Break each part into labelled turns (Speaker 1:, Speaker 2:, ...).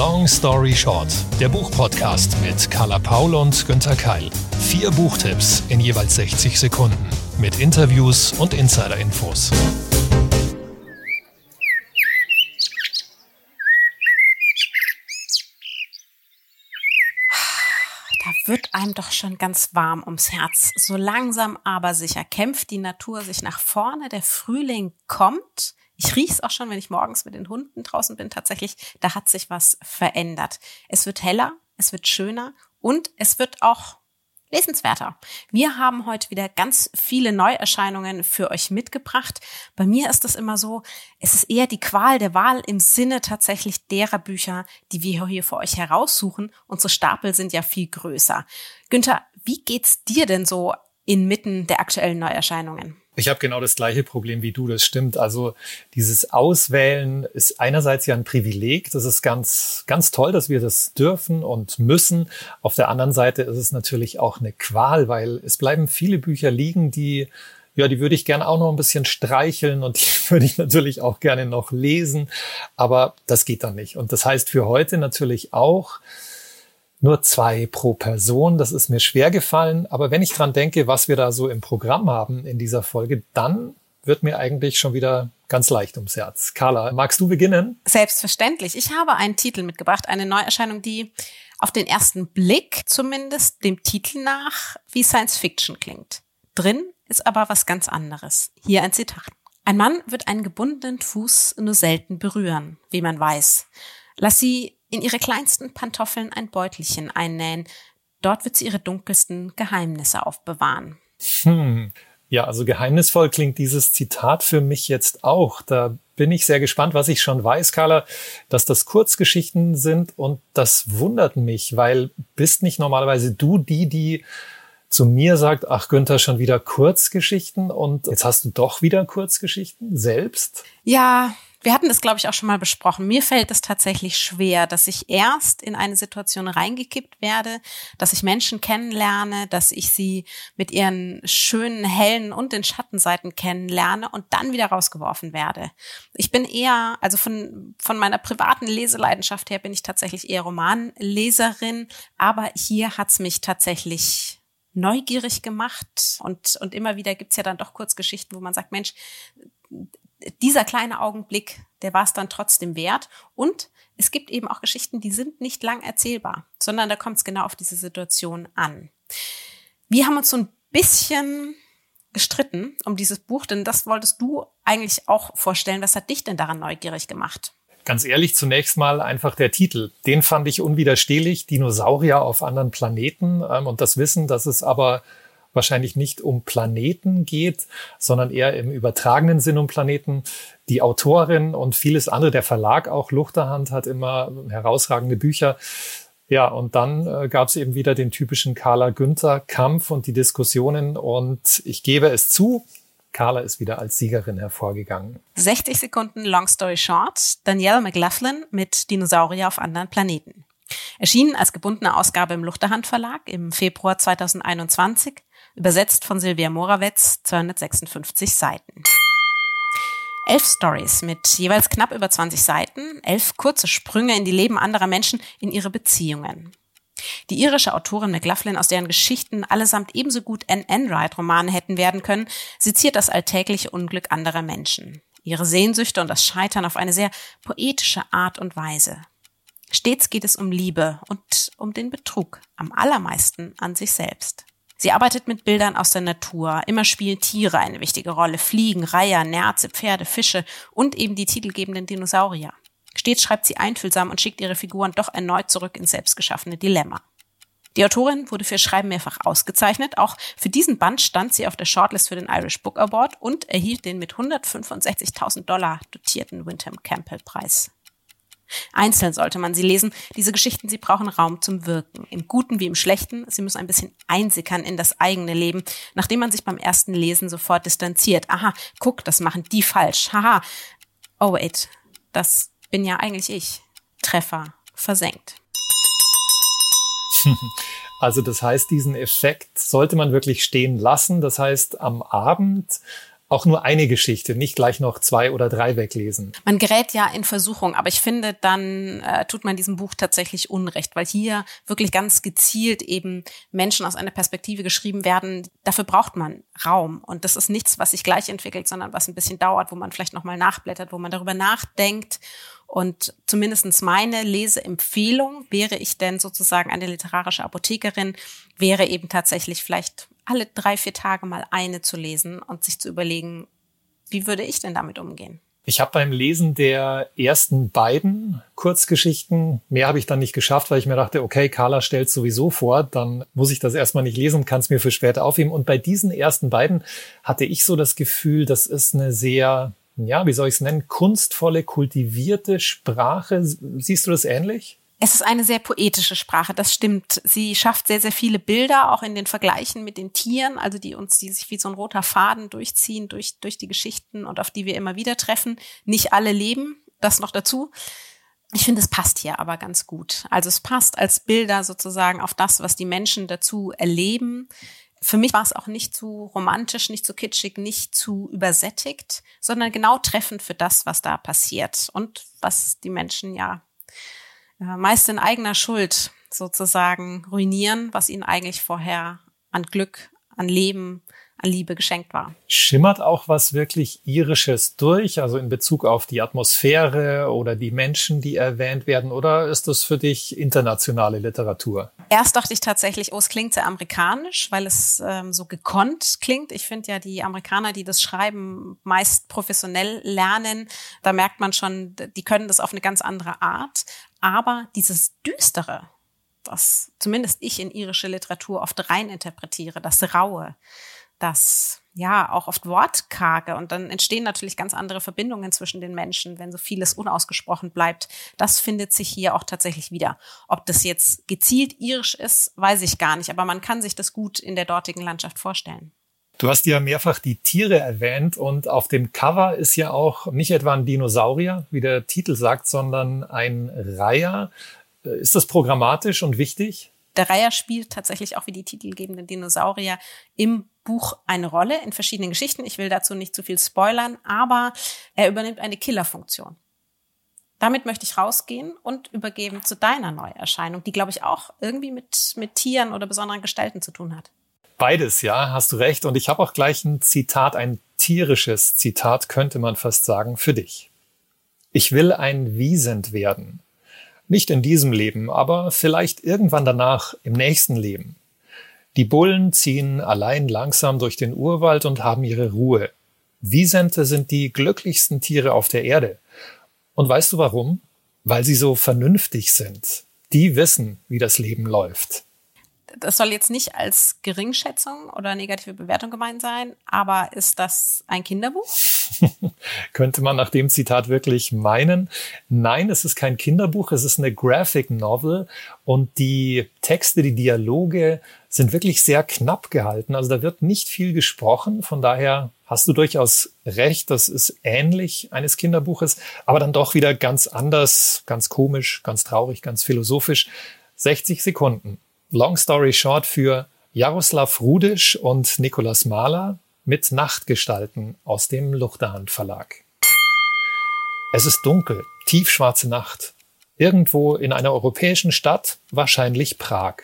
Speaker 1: Long Story Short, der Buchpodcast mit Carla Paul und Günther Keil. Vier Buchtipps in jeweils 60 Sekunden mit Interviews und Insider-Infos.
Speaker 2: Da wird einem doch schon ganz warm ums Herz. So langsam aber sicher kämpft die Natur sich nach vorne. Der Frühling kommt. Ich rieche es auch schon, wenn ich morgens mit den Hunden draußen bin. Tatsächlich, da hat sich was verändert. Es wird heller, es wird schöner und es wird auch lesenswerter. Wir haben heute wieder ganz viele Neuerscheinungen für euch mitgebracht. Bei mir ist es immer so, es ist eher die Qual der Wahl im Sinne tatsächlich derer Bücher, die wir hier für euch heraussuchen. Unsere Stapel sind ja viel größer. Günther, wie geht's dir denn so inmitten der aktuellen Neuerscheinungen?
Speaker 3: Ich habe genau das gleiche Problem wie du, das stimmt. Also dieses Auswählen ist einerseits ja ein Privileg, das ist ganz, ganz toll, dass wir das dürfen und müssen. Auf der anderen Seite ist es natürlich auch eine Qual, weil es bleiben viele Bücher liegen, die ja, die würde ich gerne auch noch ein bisschen streicheln und die würde ich natürlich auch gerne noch lesen, aber das geht dann nicht. Und das heißt für heute natürlich auch, nur zwei pro Person. Das ist mir schwer gefallen. Aber wenn ich dran denke, was wir da so im Programm haben in dieser Folge, dann wird mir eigentlich schon wieder ganz leicht ums Herz. Carla, magst du beginnen?
Speaker 2: Selbstverständlich. Ich habe einen Titel mitgebracht, eine Neuerscheinung, die auf den ersten Blick zumindest dem Titel nach wie Science Fiction klingt. Drin ist aber was ganz anderes. Hier ein Zitat. Ein Mann wird einen gebundenen Fuß nur selten berühren, wie man weiß. Lass sie in ihre kleinsten Pantoffeln ein Beutelchen einnähen. Dort wird sie ihre dunkelsten Geheimnisse aufbewahren.
Speaker 3: Hm. Ja, also geheimnisvoll klingt dieses Zitat für mich jetzt auch. Da bin ich sehr gespannt, was ich schon weiß, Carla, dass das Kurzgeschichten sind und das wundert mich, weil bist nicht normalerweise du die, die zu mir sagt, ach Günther, schon wieder Kurzgeschichten und jetzt hast du doch wieder Kurzgeschichten selbst?
Speaker 2: Ja, wir hatten das, glaube ich, auch schon mal besprochen. Mir fällt es tatsächlich schwer, dass ich erst in eine Situation reingekippt werde, dass ich Menschen kennenlerne, dass ich sie mit ihren schönen, hellen und den Schattenseiten kennenlerne und dann wieder rausgeworfen werde. Ich bin eher, also von, von meiner privaten Leseleidenschaft her bin ich tatsächlich eher Romanleserin, aber hier hat's mich tatsächlich neugierig gemacht und, und immer wieder gibt's ja dann doch Kurzgeschichten, wo man sagt, Mensch, dieser kleine Augenblick, der war es dann trotzdem wert. Und es gibt eben auch Geschichten, die sind nicht lang erzählbar, sondern da kommt es genau auf diese Situation an. Wir haben uns so ein bisschen gestritten um dieses Buch, denn das wolltest du eigentlich auch vorstellen. Was hat dich denn daran neugierig gemacht?
Speaker 3: Ganz ehrlich, zunächst mal einfach der Titel. Den fand ich unwiderstehlich. Dinosaurier auf anderen Planeten. Ähm, und das Wissen, dass es aber wahrscheinlich nicht um Planeten geht, sondern eher im übertragenen Sinn um Planeten. Die Autorin und vieles andere, der Verlag auch, Luchterhand, hat immer herausragende Bücher. Ja, und dann äh, gab es eben wieder den typischen Carla Günther Kampf und die Diskussionen. Und ich gebe es zu, Carla ist wieder als Siegerin hervorgegangen.
Speaker 2: 60 Sekunden Long Story Short. Danielle McLaughlin mit Dinosaurier auf anderen Planeten. Erschienen als gebundene Ausgabe im Luchterhand Verlag im Februar 2021 Übersetzt von Silvia Morawetz, 256 Seiten. Elf Stories mit jeweils knapp über 20 Seiten, elf kurze Sprünge in die Leben anderer Menschen, in ihre Beziehungen. Die irische Autorin McLaughlin, aus deren Geschichten allesamt ebenso gut Anne Enright-Romane hätten werden können, seziert das alltägliche Unglück anderer Menschen, ihre Sehnsüchte und das Scheitern auf eine sehr poetische Art und Weise. Stets geht es um Liebe und um den Betrug, am allermeisten an sich selbst. Sie arbeitet mit Bildern aus der Natur. Immer spielen Tiere eine wichtige Rolle. Fliegen, Reiher, Nerze, Pferde, Fische und eben die titelgebenden Dinosaurier. Stets schreibt sie einfühlsam und schickt ihre Figuren doch erneut zurück ins selbstgeschaffene Dilemma. Die Autorin wurde für Schreiben mehrfach ausgezeichnet. Auch für diesen Band stand sie auf der Shortlist für den Irish Book Award und erhielt den mit 165.000 Dollar dotierten Windham Campbell Preis. Einzeln sollte man sie lesen. Diese Geschichten, sie brauchen Raum zum Wirken. Im Guten wie im Schlechten. Sie müssen ein bisschen einsickern in das eigene Leben, nachdem man sich beim ersten Lesen sofort distanziert. Aha, guck, das machen die falsch. Haha. Oh wait, das bin ja eigentlich ich. Treffer versenkt.
Speaker 3: Also das heißt, diesen Effekt sollte man wirklich stehen lassen. Das heißt, am Abend auch nur eine Geschichte, nicht gleich noch zwei oder drei weglesen.
Speaker 2: Man gerät ja in Versuchung, aber ich finde, dann äh, tut man diesem Buch tatsächlich Unrecht, weil hier wirklich ganz gezielt eben Menschen aus einer Perspektive geschrieben werden. Dafür braucht man Raum und das ist nichts, was sich gleich entwickelt, sondern was ein bisschen dauert, wo man vielleicht nochmal nachblättert, wo man darüber nachdenkt und zumindestens meine Leseempfehlung wäre ich denn sozusagen eine literarische Apothekerin, wäre eben tatsächlich vielleicht alle drei, vier Tage mal eine zu lesen und sich zu überlegen, wie würde ich denn damit umgehen?
Speaker 3: Ich habe beim Lesen der ersten beiden Kurzgeschichten, mehr habe ich dann nicht geschafft, weil ich mir dachte, okay, Carla stellt sowieso vor, dann muss ich das erstmal nicht lesen und kann es mir für später aufheben. Und bei diesen ersten beiden hatte ich so das Gefühl, das ist eine sehr ja, wie soll ich es nennen, kunstvolle, kultivierte Sprache. Siehst du das ähnlich?
Speaker 2: Es ist eine sehr poetische Sprache, das stimmt. Sie schafft sehr, sehr viele Bilder, auch in den Vergleichen mit den Tieren, also die uns, die sich wie so ein roter Faden durchziehen durch, durch die Geschichten und auf die wir immer wieder treffen. Nicht alle leben, das noch dazu. Ich finde, es passt hier aber ganz gut. Also es passt als Bilder sozusagen auf das, was die Menschen dazu erleben für mich war es auch nicht zu romantisch, nicht zu kitschig, nicht zu übersättigt, sondern genau treffend für das, was da passiert und was die Menschen ja meist in eigener Schuld sozusagen ruinieren, was ihnen eigentlich vorher an Glück, an Leben, an Liebe geschenkt war.
Speaker 3: Schimmert auch was wirklich Irisches durch, also in Bezug auf die Atmosphäre oder die Menschen, die erwähnt werden, oder ist das für dich internationale Literatur?
Speaker 2: Erst dachte ich tatsächlich, oh, es klingt sehr amerikanisch, weil es ähm, so gekonnt klingt. Ich finde ja, die Amerikaner, die das schreiben, meist professionell lernen. Da merkt man schon, die können das auf eine ganz andere Art. Aber dieses Düstere, das zumindest ich in irische Literatur oft rein interpretiere, das Raue, das ja auch oft wortkarge und dann entstehen natürlich ganz andere Verbindungen zwischen den Menschen, wenn so vieles unausgesprochen bleibt. Das findet sich hier auch tatsächlich wieder. Ob das jetzt gezielt irisch ist, weiß ich gar nicht, aber man kann sich das gut in der dortigen Landschaft vorstellen.
Speaker 3: Du hast ja mehrfach die Tiere erwähnt und auf dem Cover ist ja auch nicht etwa ein Dinosaurier, wie der Titel sagt, sondern ein Reiher. Ist das programmatisch und wichtig?
Speaker 2: Der Reiher spielt tatsächlich auch wie die titelgebenden Dinosaurier im Buch eine Rolle in verschiedenen Geschichten. Ich will dazu nicht zu viel spoilern, aber er übernimmt eine Killerfunktion. Damit möchte ich rausgehen und übergeben zu deiner Neuerscheinung, die, glaube ich, auch irgendwie mit, mit Tieren oder besonderen Gestalten zu tun hat.
Speaker 3: Beides, ja, hast du recht. Und ich habe auch gleich ein Zitat, ein tierisches Zitat, könnte man fast sagen, für dich. Ich will ein Wiesent werden. Nicht in diesem Leben, aber vielleicht irgendwann danach im nächsten Leben. Die Bullen ziehen allein langsam durch den Urwald und haben ihre Ruhe. Wiesente sind die glücklichsten Tiere auf der Erde. Und weißt du warum? Weil sie so vernünftig sind. Die wissen, wie das Leben läuft.
Speaker 2: Das soll jetzt nicht als Geringschätzung oder negative Bewertung gemeint sein, aber ist das ein Kinderbuch?
Speaker 3: Könnte man nach dem Zitat wirklich meinen. Nein, es ist kein Kinderbuch, es ist eine Graphic Novel und die Texte, die Dialoge sind wirklich sehr knapp gehalten. Also da wird nicht viel gesprochen. Von daher hast du durchaus recht. Das ist ähnlich eines Kinderbuches, aber dann doch wieder ganz anders, ganz komisch, ganz traurig, ganz philosophisch. 60 Sekunden. Long Story Short für Jaroslav Rudisch und Nikolaus Mahler mit Nachtgestalten aus dem Luchterhand Verlag. Es ist dunkel, tiefschwarze Nacht. Irgendwo in einer europäischen Stadt, wahrscheinlich Prag.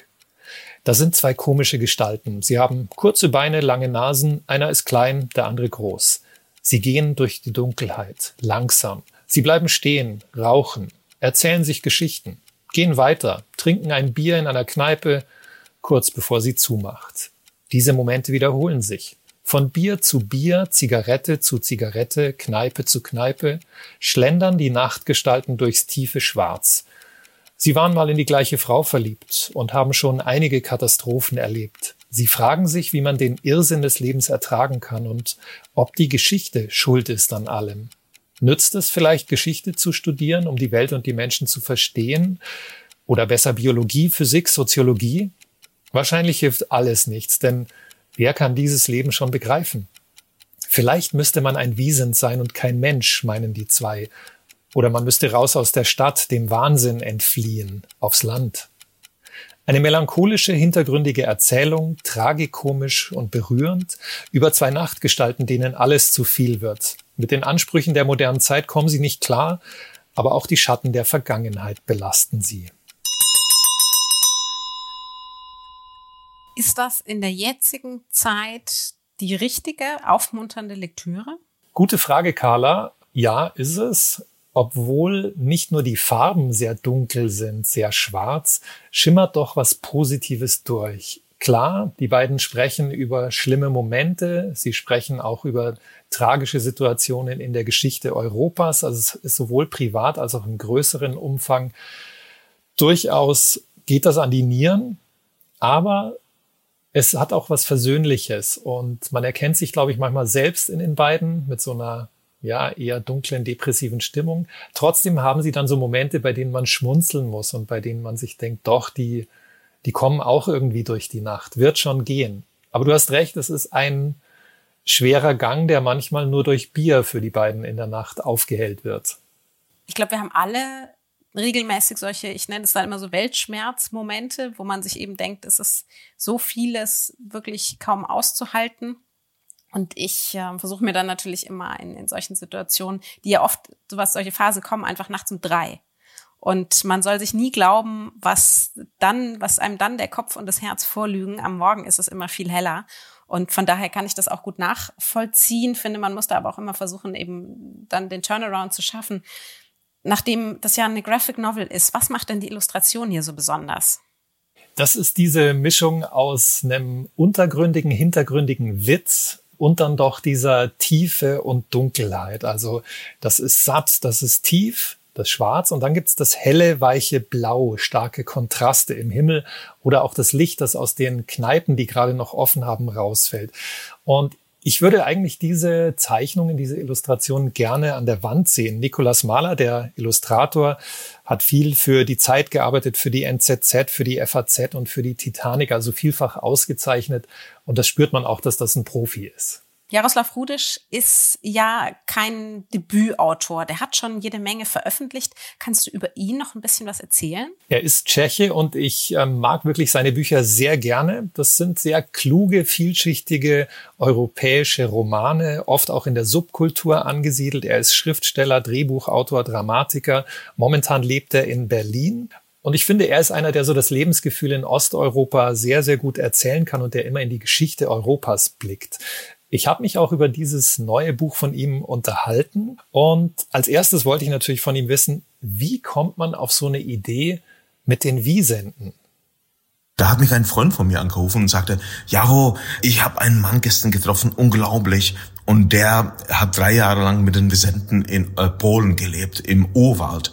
Speaker 3: Da sind zwei komische Gestalten. Sie haben kurze Beine, lange Nasen, einer ist klein, der andere groß. Sie gehen durch die Dunkelheit, langsam. Sie bleiben stehen, rauchen, erzählen sich Geschichten, gehen weiter, trinken ein Bier in einer Kneipe, kurz bevor sie zumacht. Diese Momente wiederholen sich. Von Bier zu Bier, Zigarette zu Zigarette, Kneipe zu Kneipe, schlendern die Nachtgestalten durchs tiefe Schwarz. Sie waren mal in die gleiche Frau verliebt und haben schon einige Katastrophen erlebt. Sie fragen sich, wie man den Irrsinn des Lebens ertragen kann und ob die Geschichte schuld ist an allem. Nützt es vielleicht, Geschichte zu studieren, um die Welt und die Menschen zu verstehen? Oder besser Biologie, Physik, Soziologie? Wahrscheinlich hilft alles nichts, denn wer kann dieses Leben schon begreifen? Vielleicht müsste man ein Wiesent sein und kein Mensch, meinen die zwei, oder man müsste raus aus der Stadt, dem Wahnsinn entfliehen, aufs Land. Eine melancholische, hintergründige Erzählung, tragikomisch und berührend, über zwei Nachtgestalten, denen alles zu viel wird. Mit den Ansprüchen der modernen Zeit kommen sie nicht klar, aber auch die Schatten der Vergangenheit belasten sie.
Speaker 2: Ist das in der jetzigen Zeit die richtige, aufmunternde Lektüre?
Speaker 3: Gute Frage, Carla. Ja, ist es. Obwohl nicht nur die Farben sehr dunkel sind, sehr schwarz, schimmert doch was Positives durch. Klar, die beiden sprechen über schlimme Momente, sie sprechen auch über tragische Situationen in der Geschichte Europas, also es ist sowohl privat als auch im größeren Umfang. Durchaus geht das an die Nieren, aber es hat auch was Versöhnliches. Und man erkennt sich, glaube ich, manchmal selbst in den beiden mit so einer ja, eher dunklen, depressiven Stimmung. Trotzdem haben sie dann so Momente, bei denen man schmunzeln muss und bei denen man sich denkt, doch, die, die kommen auch irgendwie durch die Nacht, wird schon gehen. Aber du hast recht, es ist ein schwerer Gang, der manchmal nur durch Bier für die beiden in der Nacht aufgehellt wird.
Speaker 2: Ich glaube, wir haben alle regelmäßig solche, ich nenne es dann immer so Weltschmerzmomente, wo man sich eben denkt, es ist so vieles wirklich kaum auszuhalten. Und ich äh, versuche mir dann natürlich immer in, in solchen Situationen, die ja oft, was solche Phasen kommen, einfach nachts um drei. Und man soll sich nie glauben, was dann, was einem dann der Kopf und das Herz vorlügen. Am Morgen ist es immer viel heller. Und von daher kann ich das auch gut nachvollziehen. Finde, man muss da aber auch immer versuchen, eben dann den Turnaround zu schaffen nachdem das ja eine Graphic Novel ist, was macht denn die Illustration hier so besonders?
Speaker 3: Das ist diese Mischung aus einem untergründigen, hintergründigen Witz und dann doch dieser Tiefe und Dunkelheit. Also das ist satt, das ist tief, das Schwarz und dann gibt's das helle, weiche Blau, starke Kontraste im Himmel oder auch das Licht, das aus den Kneipen, die gerade noch offen haben, rausfällt. Und ich würde eigentlich diese Zeichnungen, diese Illustrationen gerne an der Wand sehen. Nikolaus Mahler, der Illustrator, hat viel für die Zeit gearbeitet, für die NZZ, für die FAZ und für die Titanic, also vielfach ausgezeichnet. Und das spürt man auch, dass das ein Profi ist.
Speaker 2: Jaroslav Rudisch ist ja kein Debütautor. Der hat schon jede Menge veröffentlicht. Kannst du über ihn noch ein bisschen was erzählen?
Speaker 3: Er ist Tscheche und ich äh, mag wirklich seine Bücher sehr gerne. Das sind sehr kluge, vielschichtige europäische Romane, oft auch in der Subkultur angesiedelt. Er ist Schriftsteller, Drehbuchautor, Dramatiker. Momentan lebt er in Berlin. Und ich finde, er ist einer, der so das Lebensgefühl in Osteuropa sehr, sehr gut erzählen kann und der immer in die Geschichte Europas blickt. Ich habe mich auch über dieses neue Buch von ihm unterhalten und als erstes wollte ich natürlich von ihm wissen, wie kommt man auf so eine Idee mit den Wiesenden?
Speaker 4: Da hat mich ein Freund von mir angerufen und sagte, Jaro, ich habe einen Mann gestern getroffen, unglaublich. Und der hat drei Jahre lang mit den Wisenten in äh, Polen gelebt, im Urwald.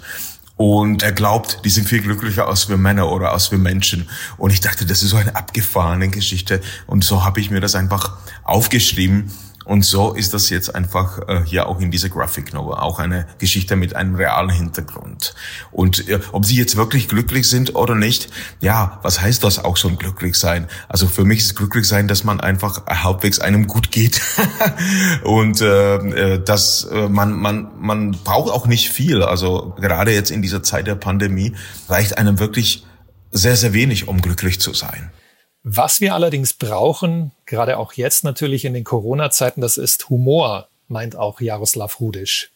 Speaker 4: Und er glaubt, die sind viel glücklicher als wir Männer oder als wir Menschen. Und ich dachte, das ist so eine abgefahrene Geschichte. Und so habe ich mir das einfach aufgeschrieben und so ist das jetzt einfach äh, hier auch in dieser Graphic Novel, auch eine Geschichte mit einem realen Hintergrund. Und äh, ob sie jetzt wirklich glücklich sind oder nicht, ja, was heißt das auch schon glücklich sein? Also für mich ist glücklich sein, dass man einfach halbwegs einem gut geht und äh, äh, dass äh, man man man braucht auch nicht viel. Also gerade jetzt in dieser Zeit der Pandemie reicht einem wirklich sehr sehr wenig, um glücklich zu sein.
Speaker 3: Was wir allerdings brauchen, gerade auch jetzt natürlich in den Corona-Zeiten, das ist Humor, meint auch Jaroslav Rudisch.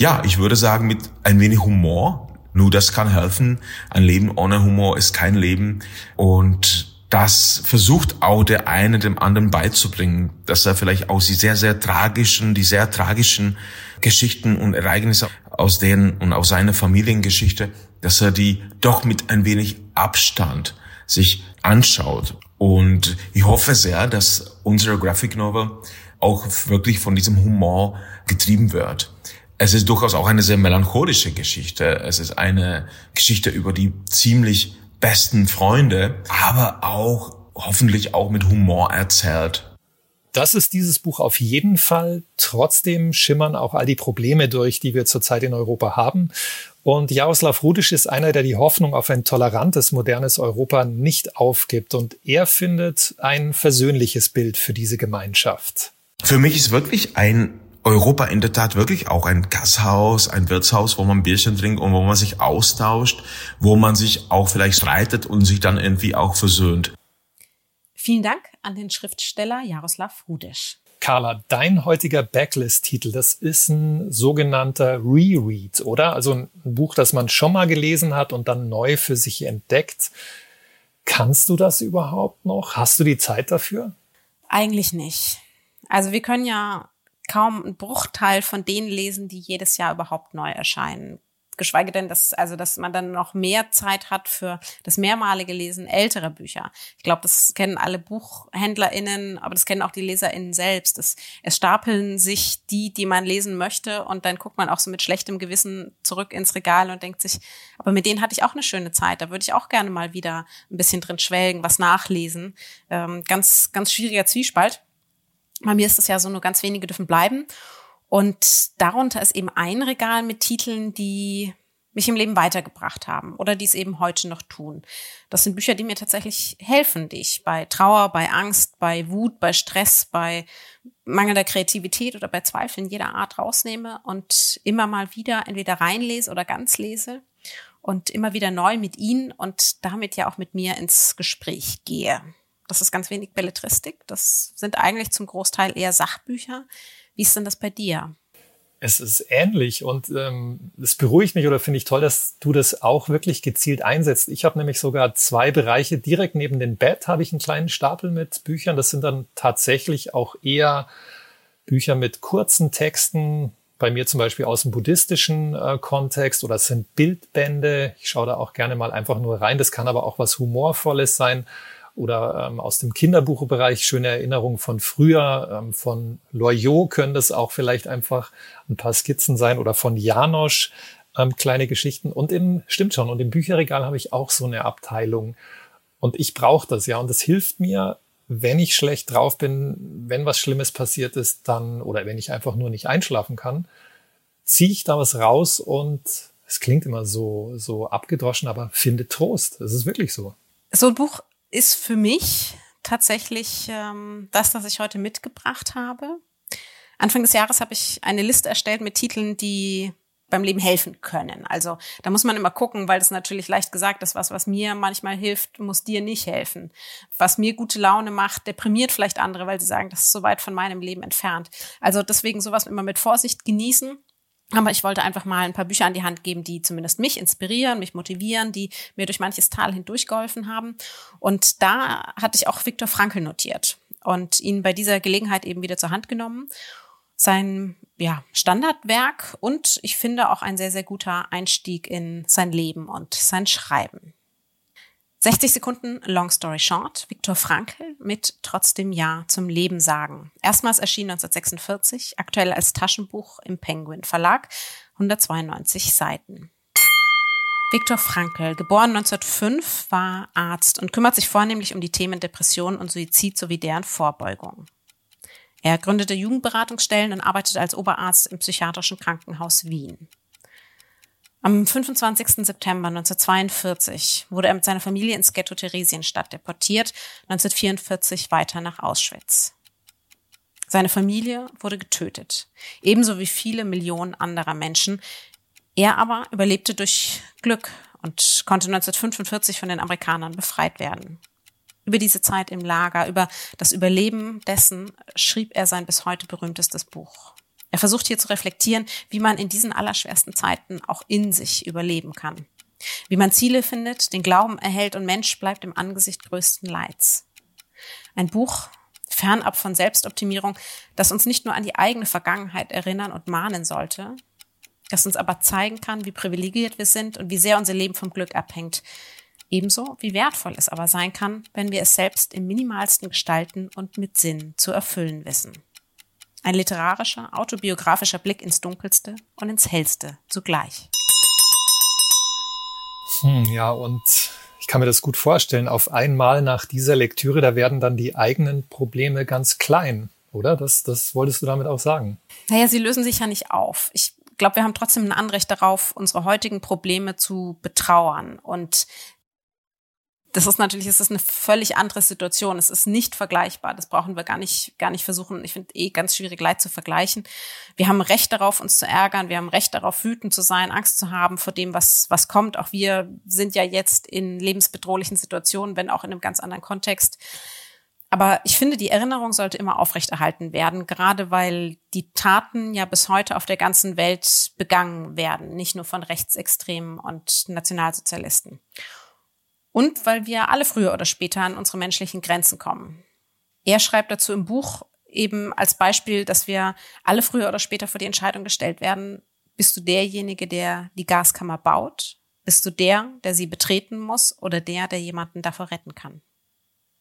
Speaker 4: Ja, ich würde sagen, mit ein wenig Humor. Nur das kann helfen. Ein Leben ohne Humor ist kein Leben. Und das versucht auch der eine dem anderen beizubringen, dass er vielleicht auch die sehr, sehr tragischen, die sehr tragischen Geschichten und Ereignisse aus denen und aus seiner Familiengeschichte, dass er die doch mit ein wenig Abstand sich anschaut. Und ich hoffe sehr, dass unsere Graphic Novel auch wirklich von diesem Humor getrieben wird. Es ist durchaus auch eine sehr melancholische Geschichte. Es ist eine Geschichte über die ziemlich besten Freunde, aber auch hoffentlich auch mit Humor erzählt.
Speaker 3: Das ist dieses Buch auf jeden Fall. Trotzdem schimmern auch all die Probleme durch, die wir zurzeit in Europa haben. Und Jaroslav Rudisch ist einer, der die Hoffnung auf ein tolerantes, modernes Europa nicht aufgibt. Und er findet ein versöhnliches Bild für diese Gemeinschaft.
Speaker 4: Für mich ist wirklich ein Europa in der Tat wirklich auch ein Gasthaus, ein Wirtshaus, wo man Bierchen trinkt und wo man sich austauscht, wo man sich auch vielleicht streitet und sich dann irgendwie auch versöhnt.
Speaker 2: Vielen Dank an den Schriftsteller Jaroslav Rudisch.
Speaker 3: Carla, dein heutiger Backlist-Titel, das ist ein sogenannter Reread, oder? Also ein Buch, das man schon mal gelesen hat und dann neu für sich entdeckt. Kannst du das überhaupt noch? Hast du die Zeit dafür?
Speaker 2: Eigentlich nicht. Also wir können ja kaum einen Bruchteil von denen lesen, die jedes Jahr überhaupt neu erscheinen geschweige denn, dass, also, dass man dann noch mehr Zeit hat für das mehrmalige Lesen älterer Bücher. Ich glaube, das kennen alle BuchhändlerInnen, aber das kennen auch die LeserInnen selbst. Es, es stapeln sich die, die man lesen möchte und dann guckt man auch so mit schlechtem Gewissen zurück ins Regal und denkt sich, aber mit denen hatte ich auch eine schöne Zeit. Da würde ich auch gerne mal wieder ein bisschen drin schwelgen, was nachlesen. Ähm, ganz, ganz schwieriger Zwiespalt. Bei mir ist es ja so, nur ganz wenige dürfen bleiben. Und darunter ist eben ein Regal mit Titeln, die mich im Leben weitergebracht haben oder die es eben heute noch tun. Das sind Bücher, die mir tatsächlich helfen, die ich bei Trauer, bei Angst, bei Wut, bei Stress, bei mangelnder Kreativität oder bei Zweifeln jeder Art rausnehme und immer mal wieder entweder reinlese oder ganz lese und immer wieder neu mit ihnen und damit ja auch mit mir ins Gespräch gehe. Das ist ganz wenig Belletristik. Das sind eigentlich zum Großteil eher Sachbücher, wie ist denn das bei dir?
Speaker 3: Es ist ähnlich und ähm, es beruhigt mich oder finde ich toll, dass du das auch wirklich gezielt einsetzt. Ich habe nämlich sogar zwei Bereiche direkt neben dem Bett habe ich einen kleinen Stapel mit Büchern. Das sind dann tatsächlich auch eher Bücher mit kurzen Texten, bei mir zum Beispiel aus dem buddhistischen äh, Kontext oder es sind Bildbände. Ich schaue da auch gerne mal einfach nur rein. Das kann aber auch was Humorvolles sein oder ähm, aus dem Kinderbuchbereich schöne Erinnerungen von früher. Ähm, von Loyot können das auch vielleicht einfach ein paar Skizzen sein oder von Janosch ähm, kleine Geschichten. Und im, stimmt schon, und im Bücherregal habe ich auch so eine Abteilung. Und ich brauche das ja. Und das hilft mir, wenn ich schlecht drauf bin, wenn was Schlimmes passiert ist, dann, oder wenn ich einfach nur nicht einschlafen kann, ziehe ich da was raus und es klingt immer so, so abgedroschen, aber finde Trost. Das ist wirklich so.
Speaker 2: So ein Buch ist für mich tatsächlich ähm, das, was ich heute mitgebracht habe. Anfang des Jahres habe ich eine Liste erstellt mit Titeln, die beim Leben helfen können. Also da muss man immer gucken, weil das natürlich leicht gesagt ist, was, was mir manchmal hilft, muss dir nicht helfen. Was mir gute Laune macht, deprimiert vielleicht andere, weil sie sagen, das ist so weit von meinem Leben entfernt. Also deswegen sowas immer mit Vorsicht genießen aber ich wollte einfach mal ein paar Bücher an die Hand geben, die zumindest mich inspirieren, mich motivieren, die mir durch manches Tal hindurchgeholfen haben. Und da hatte ich auch Viktor Frankl notiert und ihn bei dieser Gelegenheit eben wieder zur Hand genommen. Sein ja, Standardwerk und ich finde auch ein sehr, sehr guter Einstieg in sein Leben und sein Schreiben. 60 Sekunden Long Story Short, Viktor Frankl mit Trotzdem Ja zum Leben sagen. Erstmals erschien 1946, aktuell als Taschenbuch im Penguin Verlag, 192 Seiten. Viktor Frankl, geboren 1905, war Arzt und kümmert sich vornehmlich um die Themen Depression und Suizid sowie deren Vorbeugung. Er gründete Jugendberatungsstellen und arbeitete als Oberarzt im psychiatrischen Krankenhaus Wien. Am 25. September 1942 wurde er mit seiner Familie ins Ghetto Theresienstadt deportiert, 1944 weiter nach Auschwitz. Seine Familie wurde getötet, ebenso wie viele Millionen anderer Menschen. Er aber überlebte durch Glück und konnte 1945 von den Amerikanern befreit werden. Über diese Zeit im Lager, über das Überleben dessen schrieb er sein bis heute berühmtestes Buch. Er versucht hier zu reflektieren, wie man in diesen allerschwersten Zeiten auch in sich überleben kann. Wie man Ziele findet, den Glauben erhält und Mensch bleibt im Angesicht größten Leids. Ein Buch, fernab von Selbstoptimierung, das uns nicht nur an die eigene Vergangenheit erinnern und mahnen sollte, das uns aber zeigen kann, wie privilegiert wir sind und wie sehr unser Leben vom Glück abhängt. Ebenso wie wertvoll es aber sein kann, wenn wir es selbst im minimalsten gestalten und mit Sinn zu erfüllen wissen. Ein literarischer, autobiografischer Blick ins Dunkelste und ins Hellste zugleich.
Speaker 3: Hm, ja, und ich kann mir das gut vorstellen. Auf einmal nach dieser Lektüre, da werden dann die eigenen Probleme ganz klein, oder? Das, das wolltest du damit auch sagen.
Speaker 2: Naja, sie lösen sich ja nicht auf. Ich glaube, wir haben trotzdem ein Anrecht darauf, unsere heutigen Probleme zu betrauern und das ist natürlich, es ist eine völlig andere Situation. Es ist nicht vergleichbar. Das brauchen wir gar nicht, gar nicht versuchen. Ich finde eh ganz schwierig, Leid zu vergleichen. Wir haben Recht darauf, uns zu ärgern. Wir haben Recht darauf, wütend zu sein, Angst zu haben vor dem, was, was kommt. Auch wir sind ja jetzt in lebensbedrohlichen Situationen, wenn auch in einem ganz anderen Kontext. Aber ich finde, die Erinnerung sollte immer aufrechterhalten werden, gerade weil die Taten ja bis heute auf der ganzen Welt begangen werden, nicht nur von Rechtsextremen und Nationalsozialisten. Und weil wir alle früher oder später an unsere menschlichen Grenzen kommen. Er schreibt dazu im Buch eben als Beispiel, dass wir alle früher oder später vor die Entscheidung gestellt werden, bist du derjenige, der die Gaskammer baut? Bist du der, der sie betreten muss oder der, der jemanden davor retten kann?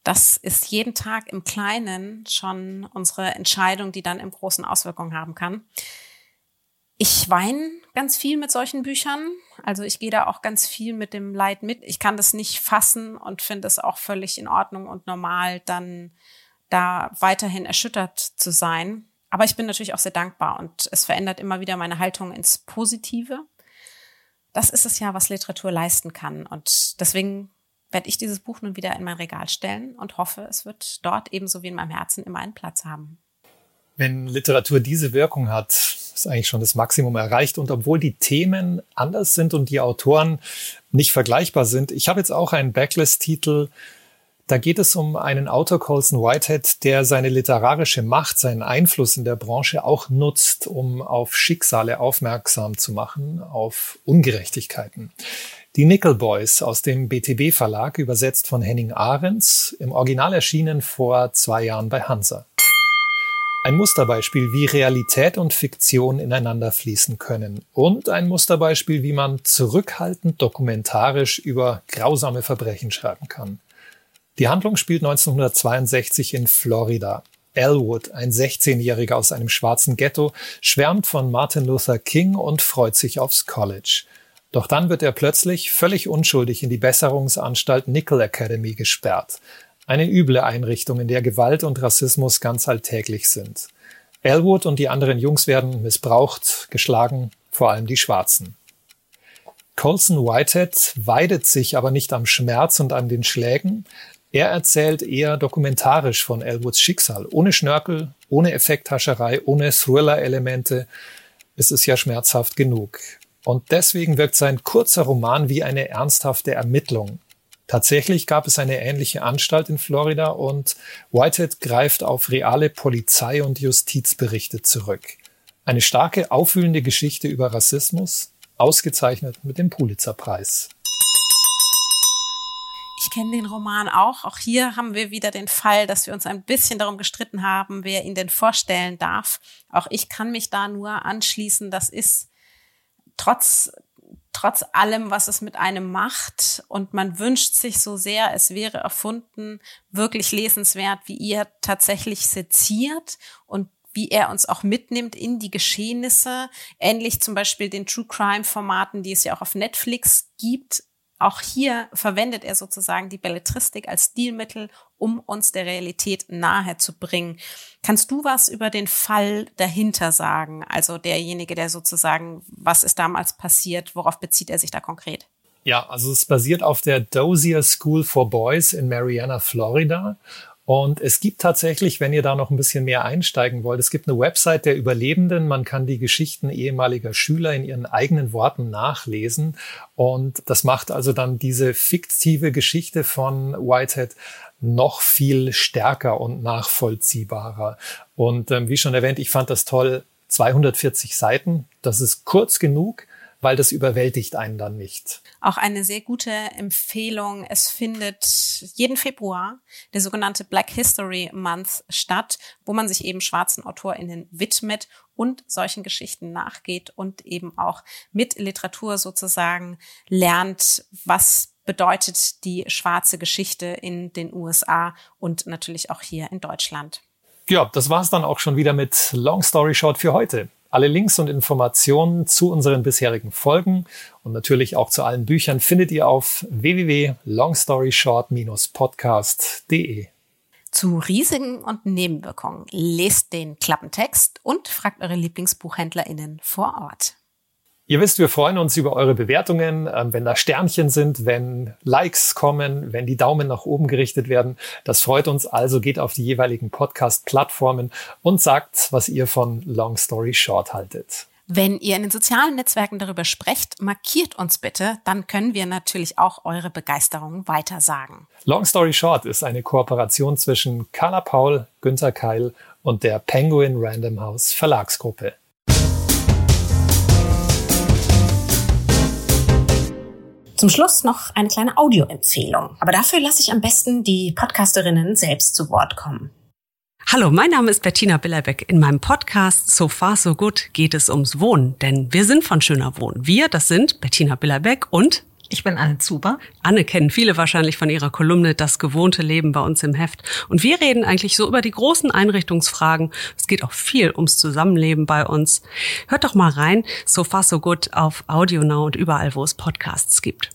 Speaker 2: Das ist jeden Tag im Kleinen schon unsere Entscheidung, die dann im Großen Auswirkungen haben kann. Ich weine ganz viel mit solchen Büchern. Also ich gehe da auch ganz viel mit dem Leid mit. Ich kann das nicht fassen und finde es auch völlig in Ordnung und normal, dann da weiterhin erschüttert zu sein. Aber ich bin natürlich auch sehr dankbar und es verändert immer wieder meine Haltung ins Positive. Das ist es ja, was Literatur leisten kann. Und deswegen werde ich dieses Buch nun wieder in mein Regal stellen und hoffe, es wird dort ebenso wie in meinem Herzen immer einen Platz haben.
Speaker 3: Wenn Literatur diese Wirkung hat, ist eigentlich schon das Maximum erreicht. Und obwohl die Themen anders sind und die Autoren nicht vergleichbar sind, ich habe jetzt auch einen Backlist-Titel. Da geht es um einen Autor Colson Whitehead, der seine literarische Macht, seinen Einfluss in der Branche auch nutzt, um auf Schicksale aufmerksam zu machen, auf Ungerechtigkeiten. Die Nickel Boys aus dem BTB Verlag, übersetzt von Henning Ahrens, im Original erschienen vor zwei Jahren bei Hansa. Ein Musterbeispiel, wie Realität und Fiktion ineinander fließen können. Und ein Musterbeispiel, wie man zurückhaltend dokumentarisch über grausame Verbrechen schreiben kann. Die Handlung spielt 1962 in Florida. Elwood, ein 16-Jähriger aus einem schwarzen Ghetto, schwärmt von Martin Luther King und freut sich aufs College. Doch dann wird er plötzlich völlig unschuldig in die Besserungsanstalt Nickel Academy gesperrt. Eine üble Einrichtung, in der Gewalt und Rassismus ganz alltäglich sind. Elwood und die anderen Jungs werden missbraucht, geschlagen, vor allem die Schwarzen. Colson Whitehead weidet sich aber nicht am Schmerz und an den Schlägen. Er erzählt eher dokumentarisch von Elwoods Schicksal, ohne Schnörkel, ohne Effekthascherei, ohne Thriller-Elemente. Es ist ja schmerzhaft genug. Und deswegen wirkt sein kurzer Roman wie eine ernsthafte Ermittlung, Tatsächlich gab es eine ähnliche Anstalt in Florida und Whitehead greift auf reale Polizei- und Justizberichte zurück. Eine starke, aufwühlende Geschichte über Rassismus, ausgezeichnet mit dem Pulitzerpreis.
Speaker 2: Ich kenne den Roman auch. Auch hier haben wir wieder den Fall, dass wir uns ein bisschen darum gestritten haben, wer ihn denn vorstellen darf. Auch ich kann mich da nur anschließen. Das ist trotz trotz allem, was es mit einem macht. Und man wünscht sich so sehr, es wäre erfunden, wirklich lesenswert, wie ihr tatsächlich seziert und wie er uns auch mitnimmt in die Geschehnisse. Ähnlich zum Beispiel den True Crime Formaten, die es ja auch auf Netflix gibt, auch hier verwendet er sozusagen die Belletristik als Stilmittel, um uns der Realität nahe zu bringen. Kannst du was über den Fall dahinter sagen? Also derjenige, der sozusagen, was ist damals passiert? Worauf bezieht er sich da konkret?
Speaker 3: Ja, also es basiert auf der Dozier School for Boys in Mariana, Florida. Und es gibt tatsächlich, wenn ihr da noch ein bisschen mehr einsteigen wollt, es gibt eine Website der Überlebenden. Man kann die Geschichten ehemaliger Schüler in ihren eigenen Worten nachlesen. Und das macht also dann diese fiktive Geschichte von Whitehead noch viel stärker und nachvollziehbarer. Und ähm, wie schon erwähnt, ich fand das toll. 240 Seiten, das ist kurz genug, weil das überwältigt einen dann nicht.
Speaker 2: Auch eine sehr gute Empfehlung. Es findet jeden Februar der sogenannte Black History Month statt, wo man sich eben schwarzen AutorInnen widmet und solchen Geschichten nachgeht und eben auch mit Literatur sozusagen lernt, was bedeutet die schwarze Geschichte in den USA und natürlich auch hier in Deutschland.
Speaker 3: Ja, das war's dann auch schon wieder mit Long Story Short für heute. Alle Links und Informationen zu unseren bisherigen Folgen und natürlich auch zu allen Büchern findet ihr auf www.longstoryshort-podcast.de.
Speaker 2: Zu Risiken und Nebenwirkungen lest den Klappentext und fragt eure Lieblingsbuchhändlerinnen vor Ort.
Speaker 3: Ihr wisst, wir freuen uns über eure Bewertungen, ähm, wenn da Sternchen sind, wenn Likes kommen, wenn die Daumen nach oben gerichtet werden. Das freut uns also. Geht auf die jeweiligen Podcast-Plattformen und sagt, was ihr von Long Story Short haltet.
Speaker 2: Wenn ihr in den sozialen Netzwerken darüber sprecht, markiert uns bitte, dann können wir natürlich auch eure Begeisterung weitersagen.
Speaker 3: Long Story Short ist eine Kooperation zwischen Carla Paul, Günter Keil und der Penguin Random House Verlagsgruppe.
Speaker 2: Zum Schluss noch eine kleine Audioempfehlung. Aber dafür lasse ich am besten die Podcasterinnen selbst zu Wort kommen.
Speaker 5: Hallo, mein Name ist Bettina Billerbeck. In meinem Podcast So Far So Good geht es ums Wohnen, denn wir sind von Schöner Wohnen. Wir, das sind Bettina Billerbeck und
Speaker 6: ich bin Anne Zuber.
Speaker 5: Anne kennen viele wahrscheinlich von ihrer Kolumne Das gewohnte Leben bei uns im Heft. Und wir reden eigentlich so über die großen Einrichtungsfragen. Es geht auch viel ums Zusammenleben bei uns. Hört doch mal rein, so far so good auf Audio Now und überall, wo es Podcasts gibt.